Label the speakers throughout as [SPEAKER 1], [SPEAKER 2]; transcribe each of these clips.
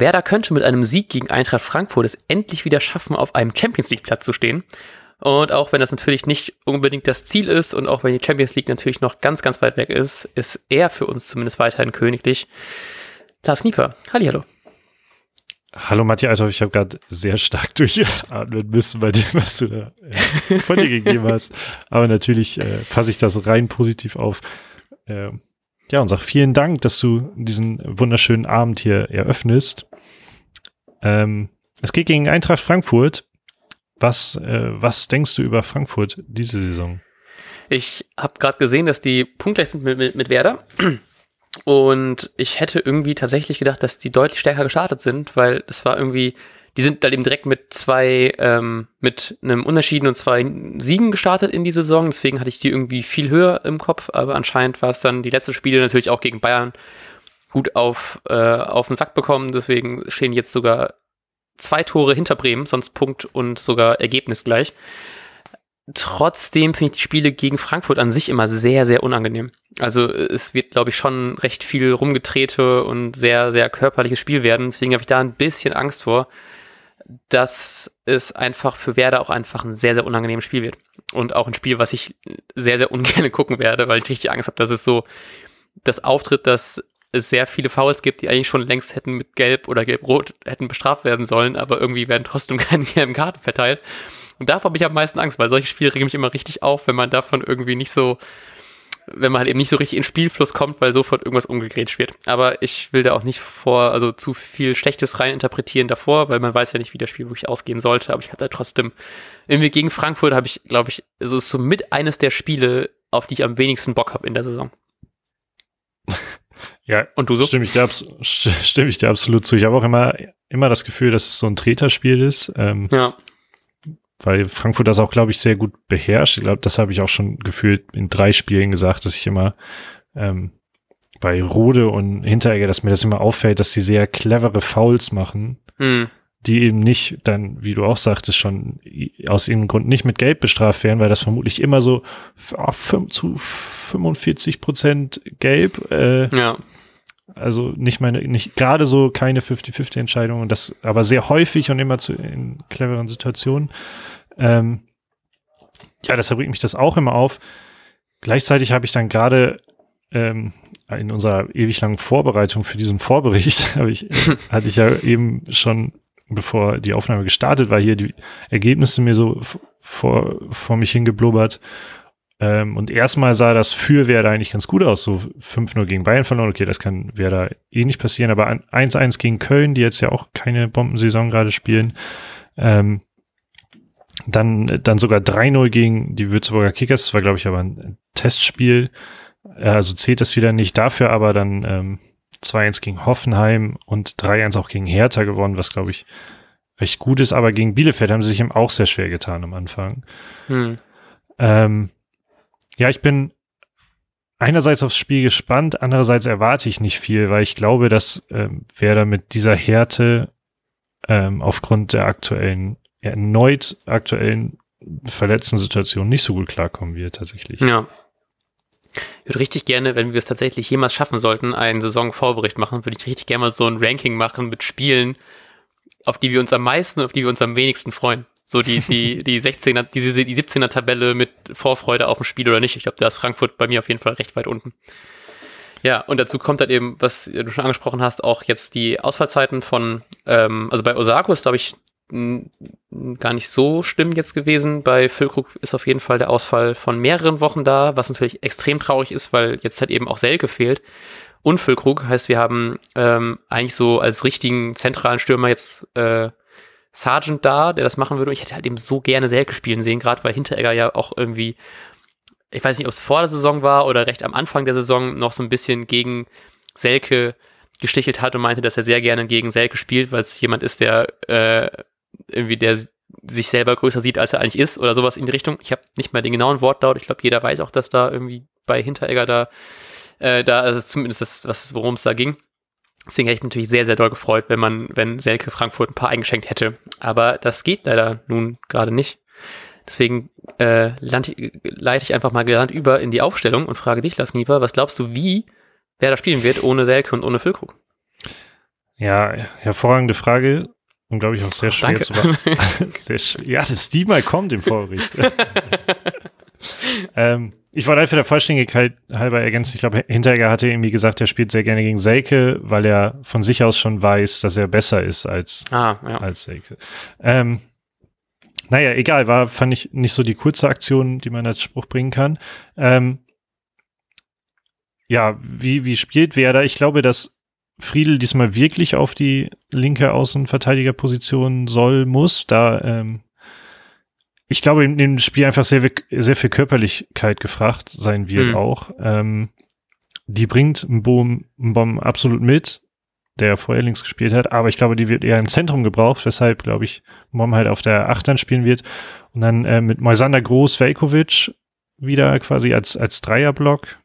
[SPEAKER 1] Werder könnte mit einem Sieg gegen Eintracht Frankfurt es endlich wieder schaffen, auf einem Champions League Platz zu stehen. Und auch wenn das natürlich nicht unbedingt das Ziel ist und auch wenn die Champions League natürlich noch ganz, ganz weit weg ist, ist er für uns zumindest weiterhin königlich. Lars Nieper, hallo.
[SPEAKER 2] Hallo Matthias, ich habe gerade sehr stark durchatmen müssen bei dem, was du da äh, von dir gegeben hast. Aber natürlich äh, fasse ich das rein positiv auf. Äh, ja, und sag vielen Dank, dass du diesen wunderschönen Abend hier eröffnest. Ähm, es geht gegen Eintracht Frankfurt. Was, äh, was denkst du über Frankfurt diese Saison?
[SPEAKER 1] Ich habe gerade gesehen, dass die punktgleich sind mit, mit, mit Werder. Und ich hätte irgendwie tatsächlich gedacht, dass die deutlich stärker gestartet sind, weil es war irgendwie, die sind dann eben direkt mit zwei, ähm, mit einem Unentschieden und zwei Siegen gestartet in die Saison. Deswegen hatte ich die irgendwie viel höher im Kopf, aber anscheinend war es dann die letzten Spiele natürlich auch gegen Bayern gut auf, äh, auf den Sack bekommen. Deswegen stehen jetzt sogar zwei Tore hinter Bremen, sonst Punkt und sogar Ergebnis gleich. Trotzdem finde ich die Spiele gegen Frankfurt an sich immer sehr, sehr unangenehm. Also es wird, glaube ich, schon recht viel rumgetrete und sehr, sehr körperliches Spiel werden. Deswegen habe ich da ein bisschen Angst vor, dass es einfach für Werder auch einfach ein sehr, sehr unangenehmes Spiel wird. Und auch ein Spiel, was ich sehr, sehr ungern gucken werde, weil ich richtig Angst habe, dass es so das Auftritt, dass es sehr viele Fouls gibt, die eigentlich schon längst hätten mit Gelb oder Gelb-Rot hätten bestraft werden sollen, aber irgendwie werden trotzdem keine gelben Karten verteilt. Und davor habe ich am meisten Angst, weil solche Spiele regen mich immer richtig auf, wenn man davon irgendwie nicht so, wenn man halt eben nicht so richtig in Spielfluss kommt, weil sofort irgendwas umgegrätscht wird. Aber ich will da auch nicht vor, also zu viel Schlechtes reininterpretieren davor, weil man weiß ja nicht, wie das Spiel wirklich ausgehen sollte. Aber ich hatte trotzdem, irgendwie gegen Frankfurt habe ich, glaube ich, also ist so mit eines der Spiele, auf die ich am wenigsten Bock habe in der Saison.
[SPEAKER 2] Ja, und du so? Stimme ich dir, stimme ich dir absolut zu. Ich habe auch immer, immer das Gefühl, dass es so ein Treterspiel ist. Ähm, ja weil Frankfurt das auch, glaube ich, sehr gut beherrscht. Ich glaube, das habe ich auch schon gefühlt in drei Spielen gesagt, dass ich immer ähm, bei Rode und Hinteregger, dass mir das immer auffällt, dass sie sehr clevere Fouls machen, mhm. Die eben nicht dann, wie du auch sagtest, schon aus irgendeinem Grund nicht mit Gelb bestraft werden, weil das vermutlich immer so zu 45 Prozent Gelb. Äh, ja. Also nicht meine, nicht gerade so keine 50-50 Entscheidung und das aber sehr häufig und immer zu in cleveren Situationen. Ähm, ja, deshalb bringt mich das auch immer auf. Gleichzeitig habe ich dann gerade ähm, in unserer ewig langen Vorbereitung für diesen Vorbericht habe ich, hatte ich ja eben schon, bevor die Aufnahme gestartet war, hier die Ergebnisse mir so vor, vor mich hingeblubbert. Ähm, und erstmal sah das für Werder eigentlich ganz gut aus. So 5-0 gegen Bayern verloren. Okay, das kann Werder eh nicht passieren. Aber 1-1 gegen Köln, die jetzt ja auch keine Bombensaison gerade spielen. Ähm, dann, dann sogar 3-0 gegen die Würzburger Kickers. Das war, glaube ich, aber ein Testspiel. Also zählt das wieder nicht. Dafür aber dann ähm, 2-1 gegen Hoffenheim und 3-1 auch gegen Hertha gewonnen, was, glaube ich, recht gut ist. Aber gegen Bielefeld haben sie sich eben auch sehr schwer getan am Anfang. Hm. Ähm, ja, ich bin einerseits aufs Spiel gespannt, andererseits erwarte ich nicht viel, weil ich glaube, dass ähm, Werder mit dieser Härte ähm, aufgrund der aktuellen, erneut aktuellen verletzten Situation nicht so gut klarkommen wird tatsächlich.
[SPEAKER 1] Ja. Ich würde richtig gerne, wenn wir es tatsächlich jemals schaffen sollten, einen Saisonvorbericht machen, würde ich richtig gerne mal so ein Ranking machen mit Spielen, auf die wir uns am meisten, auf die wir uns am wenigsten freuen. So die, die, die 16er, die, die 17er Tabelle mit Vorfreude auf ein Spiel oder nicht. Ich glaube, da ist Frankfurt bei mir auf jeden Fall recht weit unten. Ja, und dazu kommt halt eben, was du schon angesprochen hast, auch jetzt die Ausfallzeiten von, ähm, also bei Osako ist, glaube ich, gar nicht so schlimm jetzt gewesen. Bei Füllkrug ist auf jeden Fall der Ausfall von mehreren Wochen da, was natürlich extrem traurig ist, weil jetzt halt eben auch Selke fehlt. Und Füllkrug heißt, wir haben ähm, eigentlich so als richtigen zentralen Stürmer jetzt äh, Sergeant da, der das machen würde. Und ich hätte halt eben so gerne Selke spielen sehen, gerade weil Hinteregger ja auch irgendwie, ich weiß nicht, ob es vor der Saison war oder recht am Anfang der Saison noch so ein bisschen gegen Selke gestichelt hat und meinte, dass er sehr gerne gegen Selke spielt, weil es jemand ist, der äh, irgendwie der sich selber größer sieht, als er eigentlich ist oder sowas in die Richtung. Ich habe nicht mal den genauen Wortlaut. Ich glaube, jeder weiß auch, dass da irgendwie bei Hinteregger da, äh, da, also zumindest das, was worum es da ging. Deswegen hätte ich mich natürlich sehr, sehr doll gefreut, wenn man, wenn Selke Frankfurt ein paar eingeschenkt hätte. Aber das geht leider nun gerade nicht. Deswegen äh, leite ich einfach mal gelernt über in die Aufstellung und frage dich, Lars Nieper, was glaubst du, wie wer da spielen wird ohne Selke und ohne Füllkrug?
[SPEAKER 2] Ja, hervorragende Frage und glaube ich auch sehr schwer Danke. zu beantworten. ja, dass die mal kommt im Vorricht. ähm, ich wollte einfach der Vollständigkeit halber ergänzen. Ich glaube, Hinteregger hatte irgendwie gesagt, er spielt sehr gerne gegen Selke, weil er von sich aus schon weiß, dass er besser ist als, ah, ja. als Selke. Ähm, naja, egal, war, fand ich nicht so die kurze Aktion, die man als Spruch bringen kann. Ähm, ja, wie, wie spielt Werder? Ich glaube, dass Friedel diesmal wirklich auf die linke Außenverteidigerposition soll, muss, da ähm, ich glaube, in dem Spiel einfach sehr, sehr viel Körperlichkeit gefragt sein wird mhm. auch. Ähm, die bringt Boom, Bomb absolut mit, der vorher links gespielt hat, aber ich glaube, die wird eher im Zentrum gebraucht, weshalb, glaube ich, Mom halt auf der Achtern spielen wird. Und dann äh, mit Moisander Groß, Velkovic wieder quasi als, als Dreierblock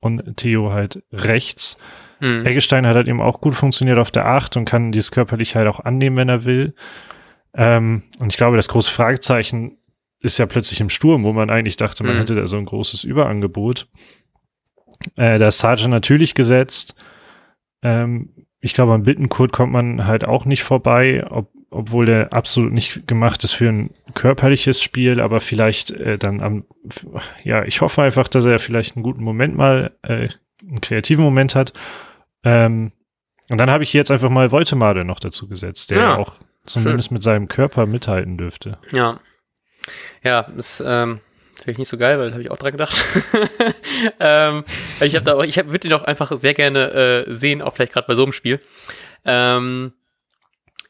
[SPEAKER 2] und Theo halt rechts. Mhm. Eggestein hat halt eben auch gut funktioniert auf der Acht und kann dieses körperlich halt auch annehmen, wenn er will. Ähm, und ich glaube, das große Fragezeichen ist ja plötzlich im Sturm, wo man eigentlich dachte, man mhm. hätte da so ein großes Überangebot. Äh, da ist Sargent natürlich gesetzt. Ähm, ich glaube, am Bittenkurt kommt man halt auch nicht vorbei, ob, obwohl der absolut nicht gemacht ist für ein körperliches Spiel, aber vielleicht äh, dann am, ja, ich hoffe einfach, dass er vielleicht einen guten Moment mal, äh, einen kreativen Moment hat. Ähm, und dann habe ich jetzt einfach mal Voltemade noch dazu gesetzt, der ja. auch zumindest Schön. mit seinem Körper mithalten dürfte.
[SPEAKER 1] Ja. Ja, ist ähm, natürlich nicht so geil, weil da habe ich auch dran gedacht. ähm, ich habe da auch, ich würde ihn auch einfach sehr gerne äh, sehen, auch vielleicht gerade bei so einem Spiel. Ähm,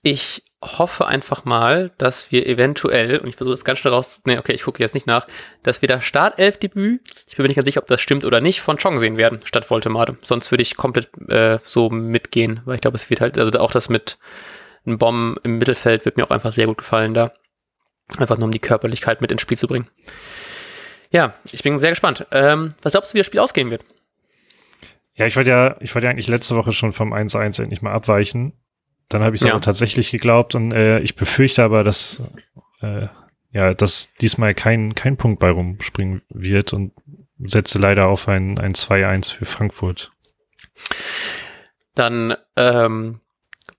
[SPEAKER 1] ich hoffe einfach mal, dass wir eventuell, und ich versuche das ganz schnell raus, nee, okay, ich gucke jetzt nicht nach, dass wir das Startelf-Debüt, ich bin mir nicht ganz sicher, ob das stimmt oder nicht, von Chong sehen werden, statt Voltemade. Sonst würde ich komplett äh, so mitgehen, weil ich glaube, es wird halt, also auch das mit ein Bomben im Mittelfeld wird mir auch einfach sehr gut gefallen da. Einfach nur um die Körperlichkeit mit ins Spiel zu bringen. Ja, ich bin sehr gespannt. Ähm, was glaubst du, wie das Spiel ausgehen wird?
[SPEAKER 2] Ja, ich wollte ja, ich wollte ja eigentlich letzte Woche schon vom 1-1 endlich mal abweichen. Dann habe ich es ja. aber tatsächlich geglaubt und äh, ich befürchte aber, dass äh, ja, dass diesmal kein, kein Punkt bei rumspringen wird und setze leider auf ein, ein 2-1 für Frankfurt.
[SPEAKER 1] Dann ähm,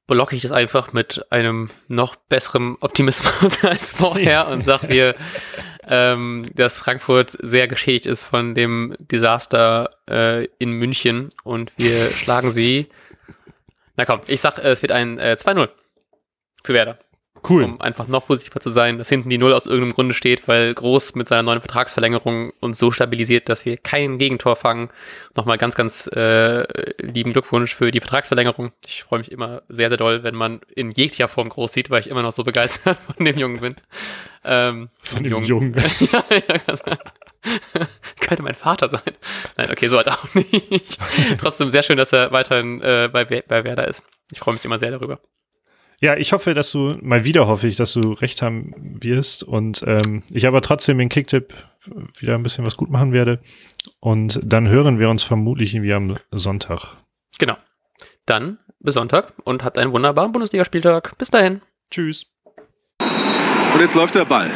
[SPEAKER 1] blocke ich das einfach mit einem noch besseren Optimismus als vorher und sage mir, ähm, dass Frankfurt sehr geschädigt ist von dem Desaster äh, in München und wir schlagen sie. Na komm, ich sag, es wird ein äh, 2-0 für Werder. Cool. Um einfach noch positiver zu sein, dass hinten die Null aus irgendeinem Grunde steht, weil Groß mit seiner neuen Vertragsverlängerung uns so stabilisiert, dass wir kein Gegentor fangen. Nochmal ganz, ganz äh, lieben Glückwunsch für die Vertragsverlängerung. Ich freue mich immer sehr, sehr doll, wenn man in jeglicher Form Groß sieht, weil ich immer noch so begeistert von dem Jungen bin. Ähm,
[SPEAKER 2] von dem Jungen. Jungen. ja,
[SPEAKER 1] ja, könnte mein Vater sein. Nein, okay, so halt auch nicht. Trotzdem sehr schön, dass er weiterhin äh, bei, bei Werder ist. Ich freue mich immer sehr darüber.
[SPEAKER 2] Ja, ich hoffe, dass du, mal wieder hoffe ich, dass du recht haben wirst und ähm, ich aber trotzdem den Kicktipp wieder ein bisschen was gut machen werde. Und dann hören wir uns vermutlich irgendwie am Sonntag.
[SPEAKER 1] Genau. Dann bis Sonntag und habt einen wunderbaren Bundesligaspieltag. Bis dahin. Tschüss.
[SPEAKER 3] Und jetzt läuft der Ball.